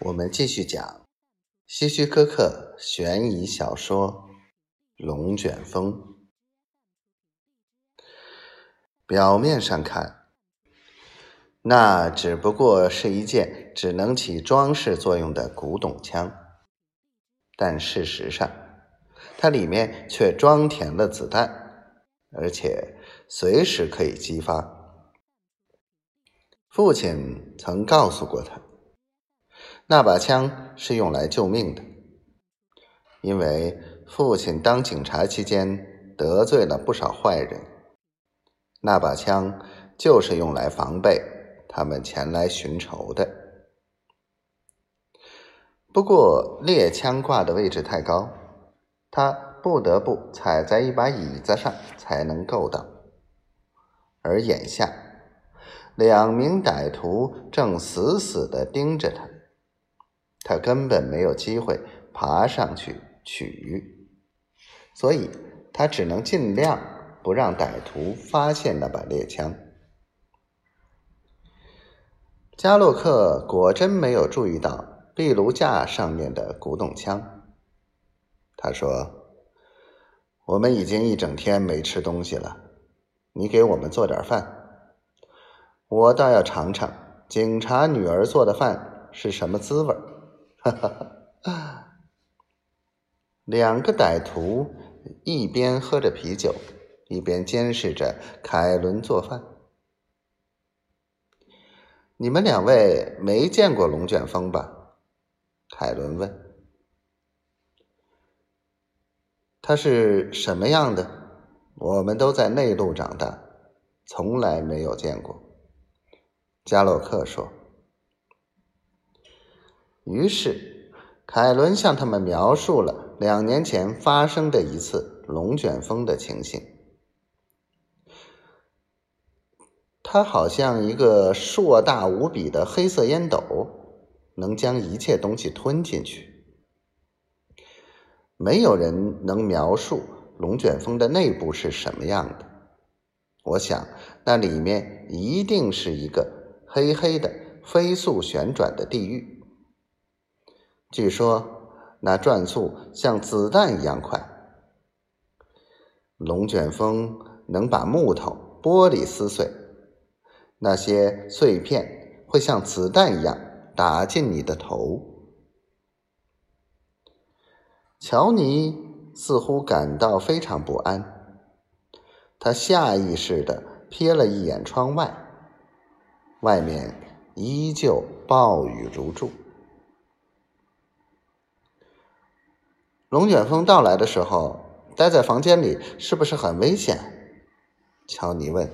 我们继续讲希区柯克悬疑小说《龙卷风》。表面上看，那只不过是一件只能起装饰作用的古董枪，但事实上，它里面却装填了子弹，而且随时可以激发。父亲曾告诉过他。那把枪是用来救命的，因为父亲当警察期间得罪了不少坏人。那把枪就是用来防备他们前来寻仇的。不过猎枪挂的位置太高，他不得不踩在一把椅子上才能够到。而眼下，两名歹徒正死死的盯着他。他根本没有机会爬上去取，所以他只能尽量不让歹徒发现那把猎枪。加洛克果真没有注意到壁炉架上面的古董枪。他说：“我们已经一整天没吃东西了，你给我们做点饭，我倒要尝尝警察女儿做的饭是什么滋味。”哈哈，两个歹徒一边喝着啤酒，一边监视着凯伦做饭。你们两位没见过龙卷风吧？凯伦问。它是什么样的？我们都在内陆长大，从来没有见过。加洛克说。于是，凯伦向他们描述了两年前发生的一次龙卷风的情形。它好像一个硕大无比的黑色烟斗，能将一切东西吞进去。没有人能描述龙卷风的内部是什么样的。我想，那里面一定是一个黑黑的、飞速旋转的地狱。据说那转速像子弹一样快，龙卷风能把木头、玻璃撕碎，那些碎片会像子弹一样打进你的头。乔尼似乎感到非常不安，他下意识的瞥了一眼窗外，外面依旧暴雨如注。龙卷风到来的时候，待在房间里是不是很危险？乔尼问。